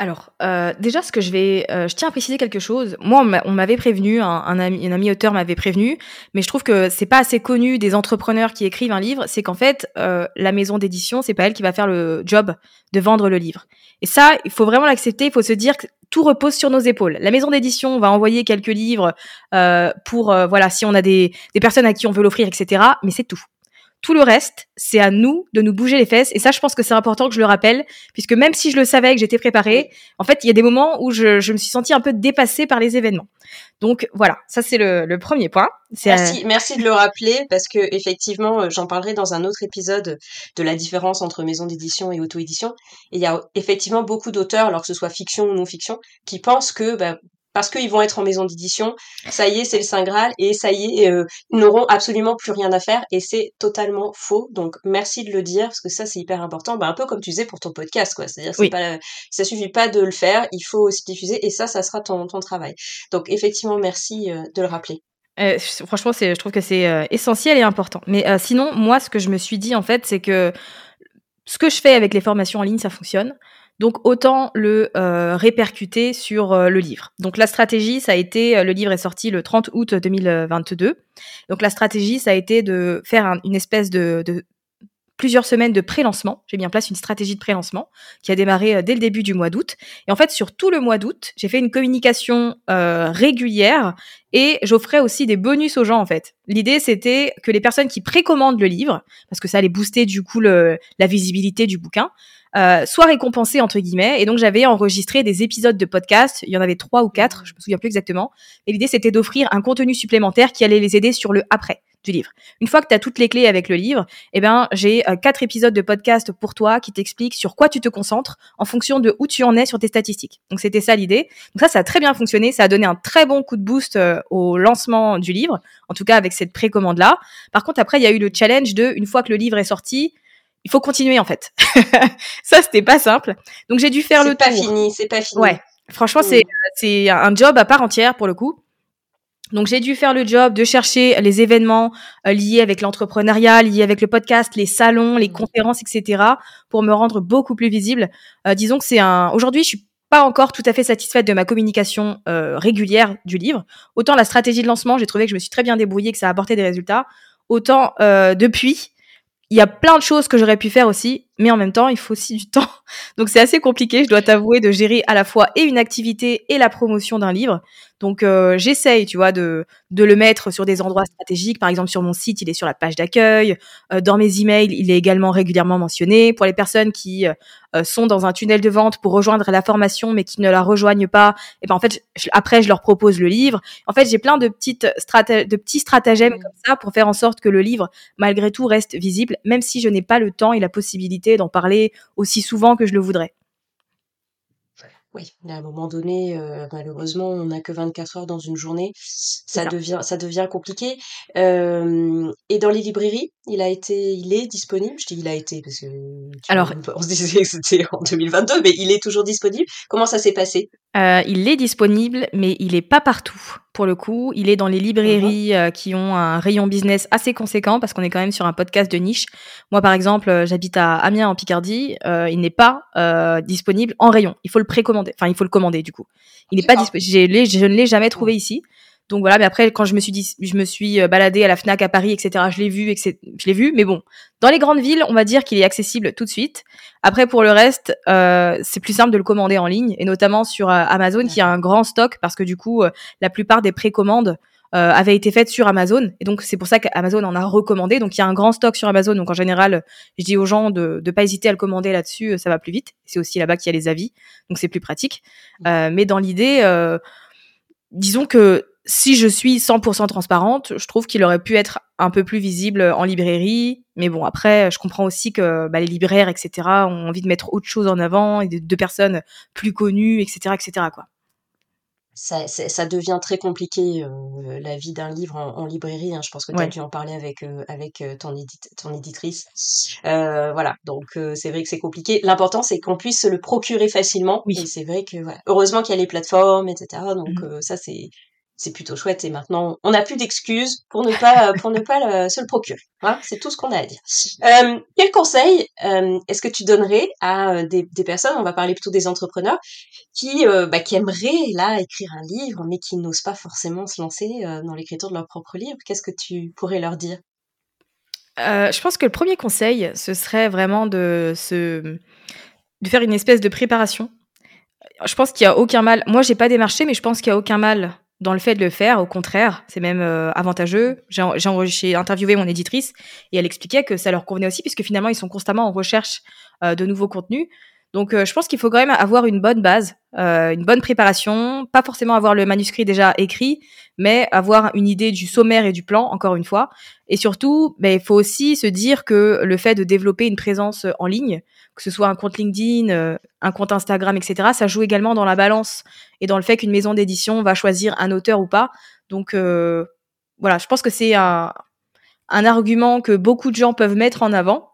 Alors, euh, déjà, ce que je vais, euh, je tiens à préciser quelque chose. Moi, on m'avait prévenu, un, ami, un ami auteur m'avait prévenu, mais je trouve que c'est pas assez connu des entrepreneurs qui écrivent un livre. C'est qu'en fait, euh, la maison d'édition, c'est pas elle qui va faire le job de vendre le livre. Et ça, il faut vraiment l'accepter. Il faut se dire que tout repose sur nos épaules. La maison d'édition va envoyer quelques livres euh, pour, euh, voilà, si on a des, des personnes à qui on veut l'offrir, etc. Mais c'est tout. Tout le reste, c'est à nous de nous bouger les fesses. Et ça, je pense que c'est important que je le rappelle, puisque même si je le savais que j'étais préparée, en fait, il y a des moments où je, je, me suis sentie un peu dépassée par les événements. Donc voilà, ça c'est le, le, premier point. Merci, merci de le rappeler parce que effectivement, euh, j'en parlerai dans un autre épisode de la différence entre maison d'édition et auto-édition. Et il y a effectivement beaucoup d'auteurs, alors que ce soit fiction ou non fiction, qui pensent que bah, parce qu'ils vont être en maison d'édition, ça y est, c'est le Saint Graal, et ça y est, euh, ils n'auront absolument plus rien à faire, et c'est totalement faux. Donc merci de le dire, parce que ça c'est hyper important, bah, un peu comme tu disais pour ton podcast, quoi. C'est-à-dire, oui. pas, ça suffit pas de le faire, il faut aussi diffuser, et ça, ça sera ton, ton travail. Donc effectivement, merci euh, de le rappeler. Euh, franchement, je trouve que c'est essentiel et important. Mais sinon, moi, ce que je me suis dit en fait, c'est que ce que je fais avec les formations en ligne, ça fonctionne. Donc autant le euh, répercuter sur euh, le livre. Donc la stratégie, ça a été, euh, le livre est sorti le 30 août 2022. Donc la stratégie, ça a été de faire un, une espèce de, de, plusieurs semaines de pré-lancement. J'ai mis en place une stratégie de pré-lancement qui a démarré dès le début du mois d'août. Et en fait, sur tout le mois d'août, j'ai fait une communication euh, régulière et j'offrais aussi des bonus aux gens en fait. L'idée c'était que les personnes qui précommandent le livre, parce que ça allait booster du coup le, la visibilité du bouquin, euh, soit récompensé entre guillemets. Et donc j'avais enregistré des épisodes de podcast. Il y en avait trois ou quatre, je me souviens plus exactement. Et l'idée c'était d'offrir un contenu supplémentaire qui allait les aider sur le après. du livre. Une fois que tu as toutes les clés avec le livre, eh ben, j'ai euh, quatre épisodes de podcast pour toi qui t'expliquent sur quoi tu te concentres en fonction de où tu en es sur tes statistiques. Donc c'était ça l'idée. Donc ça, ça a très bien fonctionné. Ça a donné un très bon coup de boost euh, au lancement du livre, en tout cas avec cette précommande-là. Par contre, après, il y a eu le challenge de, une fois que le livre est sorti, il faut continuer en fait. [laughs] ça, c'était pas simple. Donc j'ai dû faire le tour. C'est pas fini, c'est pas fini. Ouais. Franchement, c'est c'est un job à part entière pour le coup. Donc j'ai dû faire le job de chercher les événements euh, liés avec l'entrepreneuriat, liés avec le podcast, les salons, les mmh. conférences, etc. pour me rendre beaucoup plus visible. Euh, disons que c'est un. Aujourd'hui, je suis pas encore tout à fait satisfaite de ma communication euh, régulière du livre. Autant la stratégie de lancement, j'ai trouvé que je me suis très bien débrouillée, que ça a apporté des résultats. Autant depuis, il y a plein de choses que j'aurais pu faire aussi, mais en même temps, il faut aussi du temps. [laughs] Donc c'est assez compliqué, je dois t'avouer, de gérer à la fois et une activité et la promotion d'un livre. Donc euh, j'essaye, tu vois, de, de le mettre sur des endroits stratégiques. Par exemple, sur mon site, il est sur la page d'accueil. Euh, dans mes emails, il est également régulièrement mentionné. Pour les personnes qui euh, sont dans un tunnel de vente pour rejoindre la formation, mais qui ne la rejoignent pas, et ben en fait, après, je leur propose le livre. En fait, j'ai plein de petites de petits stratagèmes comme ça pour faire en sorte que le livre, malgré tout, reste visible, même si je n'ai pas le temps et la possibilité d'en parler aussi souvent que je le voudrais. Oui, à un moment donné, euh, malheureusement, on n'a que 24 heures dans une journée. Ça devient, ça devient compliqué. Euh, et dans les librairies, il a été, il est disponible? Je dis il a été parce que Alors, on [laughs] se disait que c'était en 2022, mais il est toujours disponible. Comment ça s'est passé? Euh, il est disponible, mais il est pas partout. Pour le coup, il est dans les librairies euh, qui ont un rayon business assez conséquent parce qu'on est quand même sur un podcast de niche. Moi, par exemple, euh, j'habite à Amiens en Picardie. il n'est pas disponible en rayon. Il faut le précommander. Enfin, il faut le commander du coup. Il n'est pas disponible. Je ne l'ai jamais trouvé ici. Donc voilà, mais après quand je me suis dit, je me suis euh, baladée à la Fnac à Paris, etc. Je l'ai vu, je l'ai vu. Mais bon, dans les grandes villes, on va dire qu'il est accessible tout de suite. Après pour le reste, euh, c'est plus simple de le commander en ligne et notamment sur euh, Amazon qui a un grand stock parce que du coup, la plupart des précommandes avaient été faites sur Amazon et donc c'est pour ça qu'Amazon en a recommandé. Donc il y a un grand stock sur Amazon. Donc en général, je dis aux gens de ne pas hésiter à le commander là-dessus, ça va plus vite. C'est aussi là-bas qu'il y a les avis, donc c'est plus pratique. mais dans l'idée, disons que si je suis 100% transparente, je trouve qu'il aurait pu être un peu plus visible en librairie. Mais bon, après, je comprends aussi que bah, les libraires, etc., ont envie de mettre autre chose en avant et de, personnes plus connues, etc., etc. Quoi. Ça, ça, devient très compliqué euh, la vie d'un livre en, librairie. Hein. Je pense que tu as dû en parler avec, euh, avec euh, ton, ton éditrice. voilà, donc c'est vrai que c'est compliqué. L'important, c'est qu'on puisse se le procurer facilement. Oui. Et c'est vrai que, voilà. heureusement qu'il y a les plateformes, etc. Donc mmh. ça, c'est c'est plutôt chouette. Et maintenant, on n'a plus d'excuses pour ne pas pour ne pas se le procurer. Hein c'est tout ce qu'on a à dire. Euh, quel conseil euh, est-ce que tu donnerais à euh, des, personnes, on va parler plutôt des entrepreneurs, qui euh, bah, qui aimeraient là écrire un livre, mais qui n'osent pas forcément se lancer dans l'écriture de leur propre livre? Qu'est-ce que tu pourrais leur dire? Je pense que le premier conseil, ce serait vraiment de se de faire une espèce de préparation. Je pense qu'il y a aucun mal. Moi, j'ai pas démarché, mais je pense qu'il y a aucun mal dans le fait de le faire. Au contraire, c'est même euh, avantageux. J'ai interviewé mon éditrice et elle expliquait que ça leur convenait aussi puisque finalement ils sont constamment en recherche euh, de nouveaux contenus. Donc euh, je pense qu'il faut quand même avoir une bonne base, une bonne préparation, pas forcément avoir le manuscrit déjà écrit, mais avoir une idée du sommaire et du plan, encore une fois. Et surtout, ben, il faut aussi se dire que le fait de développer une présence en ligne, que ce soit un compte LinkedIn, euh, un compte Instagram, etc., ça joue également dans la balance et dans le fait qu'une maison d'édition va choisir un auteur ou pas. Donc euh, voilà, je pense que c'est un, argument que beaucoup de gens peuvent mettre en avant.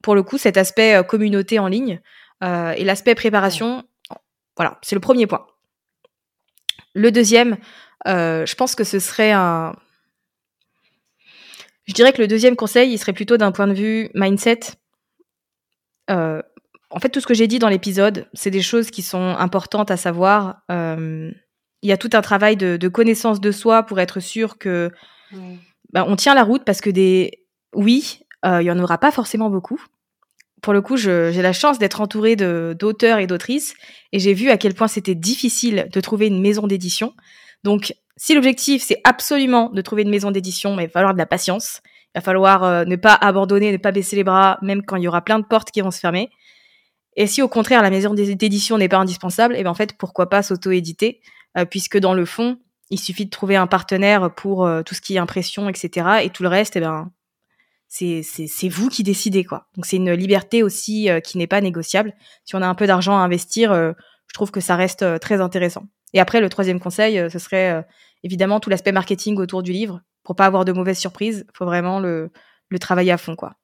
Pour le coup, cet aspect euh, communauté en ligne et l'aspect préparation, voilà, c'est le premier point. Le deuxième, je pense que ce serait un... Je dirais que le deuxième conseil, il serait plutôt d'un point de vue mindset euh, en fait, tout ce que j'ai dit dans l'épisode, c'est des choses qui sont importantes à savoir. Euh, il y a tout un travail de, connaissance de soi pour être sûr que bah, on tient la route parce que des oui, euh, il y en aura pas forcément beaucoup. Pour le coup, j'ai la chance d'être entourée d'auteurs et d'autrices et j'ai vu à quel point c'était difficile de trouver une maison d'édition. Donc, si l'objectif c'est absolument de trouver une maison d'édition, il va falloir de la patience. Il va falloir euh, ne pas abandonner, ne pas baisser les bras, même quand il y aura plein de portes qui vont se fermer. Et si au contraire la maison d'édition n'est pas indispensable, et eh ben en fait pourquoi pas s'auto-éditer, euh, puisque dans le fond, Il suffit de trouver un partenaire pour tout ce qui est impression, etc. Et tout le reste, eh ben, c'est vous qui décidez quoi. Donc c'est une liberté aussi qui n'est pas négociable. Si on a un peu d'argent à investir, je trouve que ça reste très intéressant. Et après, le troisième conseil, ce serait évidemment tout l'aspect marketing autour du livre. Pour pas avoir de mauvaises surprises, faut vraiment le, le travailler à fond quoi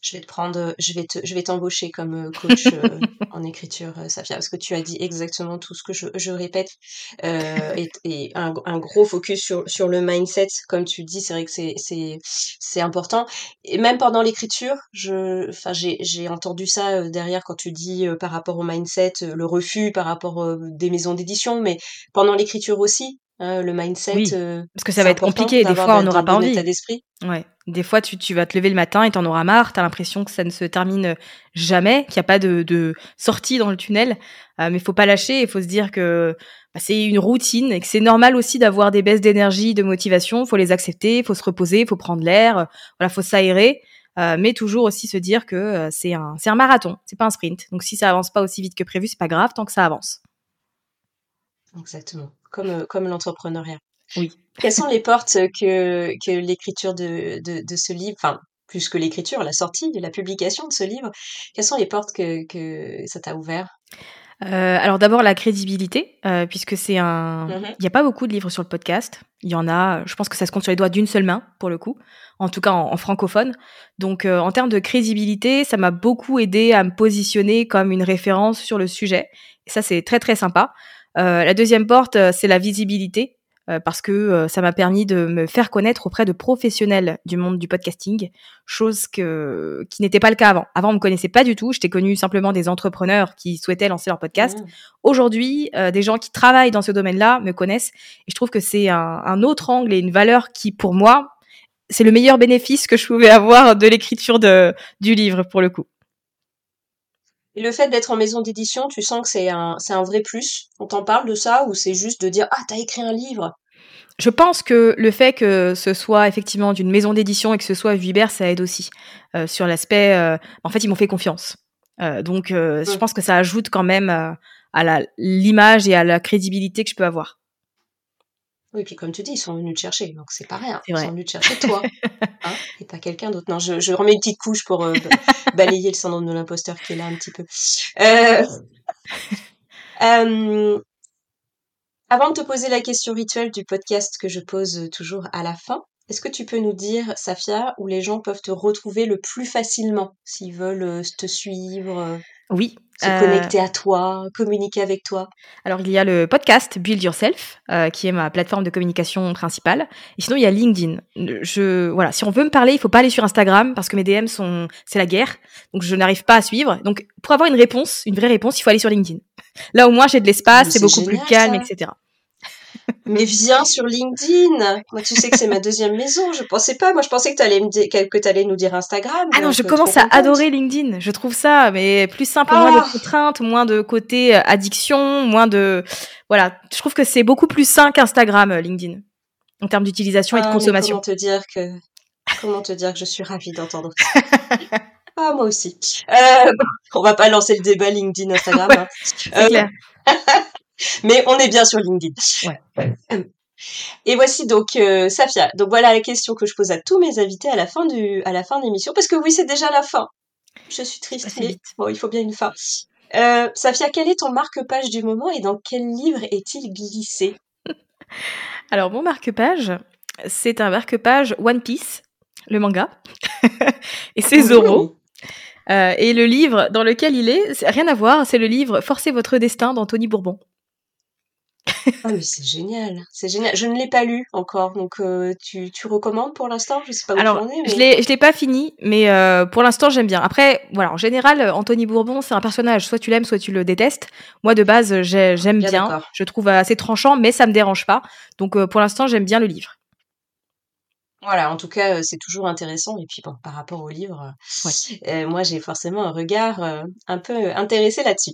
je vais te prendre, je vais te, je vais t'embaucher comme euh, coach euh, [laughs] en écriture, euh, Safia, parce que tu as dit exactement tout ce que je, je répète et, et un, un, gros focus sur, sur le mindset, comme tu dis, c'est vrai que c'est, c'est, c'est important. Et même pendant l'écriture, je, enfin, j'ai, j'ai entendu ça derrière quand tu dis par rapport au mindset, le refus par rapport des maisons d'édition, mais pendant l'écriture aussi, Hein, le mindset. Oui, euh, parce que ça va être compliqué. Des fois, on n'aura pas envie. d'esprit. Ouais. Des fois, tu, tu vas te lever le matin et t'en auras marre. T'as l'impression que ça ne se termine jamais, qu'il n'y a pas de, de, sortie dans le tunnel. Euh, mais faut pas lâcher. Il faut se dire que bah, c'est une routine et que c'est normal aussi d'avoir des baisses d'énergie, de motivation. Faut les accepter. Faut se reposer. Faut prendre l'air. Voilà, faut s'aérer. Euh, mais toujours aussi se dire que euh, c'est un, c'est un marathon. C'est pas un sprint. Donc si ça avance pas aussi vite que prévu, c'est pas grave tant que ça avance. Exactement comme, euh, comme l'entrepreneuriat. Oui. Quelles sont les portes que, que l'écriture de, de, de, ce livre, enfin, plus que l'écriture, la sortie, la publication de ce livre, quelles sont les portes que, que ça t'a ouvert? Euh, alors d'abord la crédibilité, euh, puisque c'est un, mmh il n'y a pas beaucoup de livres sur le podcast. Il y en a, je pense que ça se compte sur les doigts d'une seule main pour le coup, en tout cas en, francophone. Donc euh, en termes de crédibilité, ça m'a beaucoup aidé à me positionner comme une référence sur le sujet. Et ça c'est très très sympa. Euh, la deuxième porte, euh, c'est la visibilité euh, parce que ça m'a permis de me faire connaître auprès de professionnels du monde du podcasting, chose que, qui n'était pas le cas avant. Avant, on me connaissait pas du tout. J'étais connue simplement des entrepreneurs qui souhaitaient lancer leur podcast. Mmh. Aujourd'hui, des gens qui travaillent dans ce domaine-là me connaissent et je trouve que c'est un, un, autre angle et une valeur qui, pour moi, c'est le meilleur bénéfice que je pouvais avoir de l'écriture du livre pour le coup. Et le fait d'être en maison d'édition, tu sens que c'est un, c'est un vrai plus? On t'en parle de ça ou c'est juste de dire Ah, t'as écrit un livre? Je pense que le fait que ce soit effectivement d'une maison d'édition et que ce soit Vuibert, ça aide aussi euh, sur l'aspect. Euh, en fait, ils m'ont fait confiance, euh, donc je pense que ça ajoute quand même à l'image et à la crédibilité que je peux avoir. Oui, puis comme tu dis, ils sont venus te chercher, donc c'est pas rien. Ils sont venus te chercher toi, [laughs] hein, et pas quelqu'un d'autre. Non, je, je, remets une petite couche pour euh, balayer le syndrome de l'imposteur qui est là un petit peu. Euh, euh, avant de te poser la question rituelle du podcast que je pose toujours à la fin, est-ce que tu peux nous dire, Safia, où les gens peuvent te retrouver le plus facilement s'ils veulent te suivre Oui, se connecter à toi, communiquer avec toi Alors, il y a le podcast Build Yourself, euh, qui est ma plateforme de communication principale. Et sinon, il y a LinkedIn. Je, voilà, si on veut me parler, il faut pas aller sur Instagram parce que mes DM sont, c'est la guerre. Donc, je n'arrive pas à suivre. Donc, pour avoir une réponse, une vraie réponse, il faut aller sur LinkedIn. Là, au moins, j'ai de l'espace, c'est beaucoup plus calme, etc. Mais viens sur LinkedIn. Moi, tu sais que c'est ma deuxième maison. Je pensais pas. Moi, je pensais que tu allais me dire, que allais nous dire Instagram. Ah non, je commence à adorer LinkedIn. Je trouve ça, mais plus simple, moins de ah. contraintes, moins de côté euh, addiction, moins de, voilà. Je trouve que c'est beaucoup plus sain qu'Instagram, euh, LinkedIn, en termes d'utilisation et de ah, consommation. Comment te dire que, comment te dire que je suis ravie d'entendre ça? [laughs] Ah, moi aussi. Euh, on va pas lancer le débat LinkedIn, Instagram. Hein. c'est clair. [laughs] Mais on est bien sur LinkedIn. Ouais. Et voici donc euh, Safia. Donc voilà la question que je pose à tous mes invités à la fin du à la fin de l'émission parce que oui c'est déjà la fin. Je suis triste mais bon il faut bien une fin. Euh, Safia, quel est ton marque-page du moment et dans quel livre est-il glissé? [laughs] Alors mon marque-page, c'est un marque-page One Piece, le manga, [laughs] et c'est Zoro. Euh, et le livre dans lequel il est, rien à voir, c'est le livre Forcez votre destin d'Anthony Bourbon. Ah mais c'est génial, c'est génial. Je ne l'ai pas lu encore, donc euh, tu, tu recommandes pour l'instant? Je sais pas où Alors, tu en es. Je l'ai, je l'ai pas fini, mais euh, pour l'instant j'aime bien. Après, voilà, en général, Anthony Bourbon, c'est un personnage, soit tu l'aimes, soit tu le détestes. Moi de base, j'aime bien, je trouve assez tranchant, mais ça me dérange pas. Donc euh, pour l'instant, j'aime bien le livre. Voilà, en tout cas, c'est toujours intéressant. Et puis, bon, par rapport au livre, euh, moi, j'ai forcément un regard un peu intéressé là-dessus.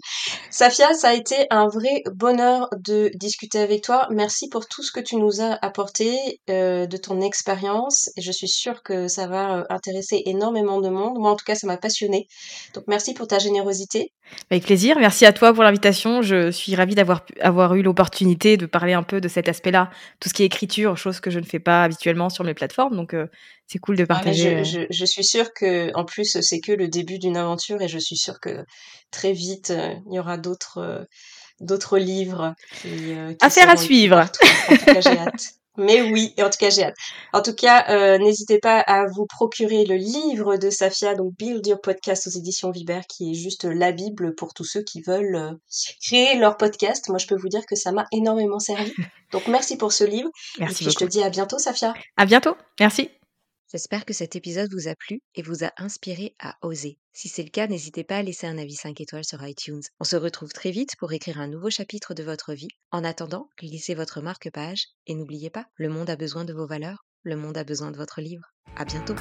Safia, ça a été un vrai bonheur de discuter avec toi. Merci pour tout ce que tu nous as apporté de ton expérience. Et je suis sûre que ça va intéresser énormément de monde. Moi, en tout cas, ça m'a passionné. Donc, merci pour ta générosité. Avec plaisir. Merci à toi pour l'invitation. Je suis ravie d'avoir avoir eu l'opportunité de parler un peu de cet aspect-là, tout ce qui est écriture, chose que je ne fais pas habituellement sur mes plateformes. Donc, euh, c'est cool de Ah, partager. je, euh. je, je suis sûre que, en plus, c'est que le début d'une aventure et je suis sûre que très vite, euh, il y aura d'autres, euh, d'autres livres qui, qui Affaire à suivre. En tout cas, j'ai hâte. [laughs] Mais oui, et en tout cas, j'ai hâte. En tout cas, euh, n'hésitez pas à vous procurer le livre de Safia, donc Build Your Podcast aux éditions Viber, qui est juste la Bible pour tous ceux qui veulent euh, créer leur podcast. Moi, je peux vous dire que ça m'a énormément servi. [laughs] Donc, merci pour ce livre. Et Merci puis, je te dis à bientôt, Safia. À bientôt. Merci. J'espère que cet épisode vous a plu et vous a inspiré à oser. Si c'est le cas, n'hésitez pas à laisser un avis 5 étoiles sur iTunes. On se retrouve très vite pour écrire un nouveau chapitre de votre vie. En attendant, glissez votre marque-page et n'oubliez pas, le monde a besoin de vos valeurs, le monde a besoin de votre livre. À bientôt!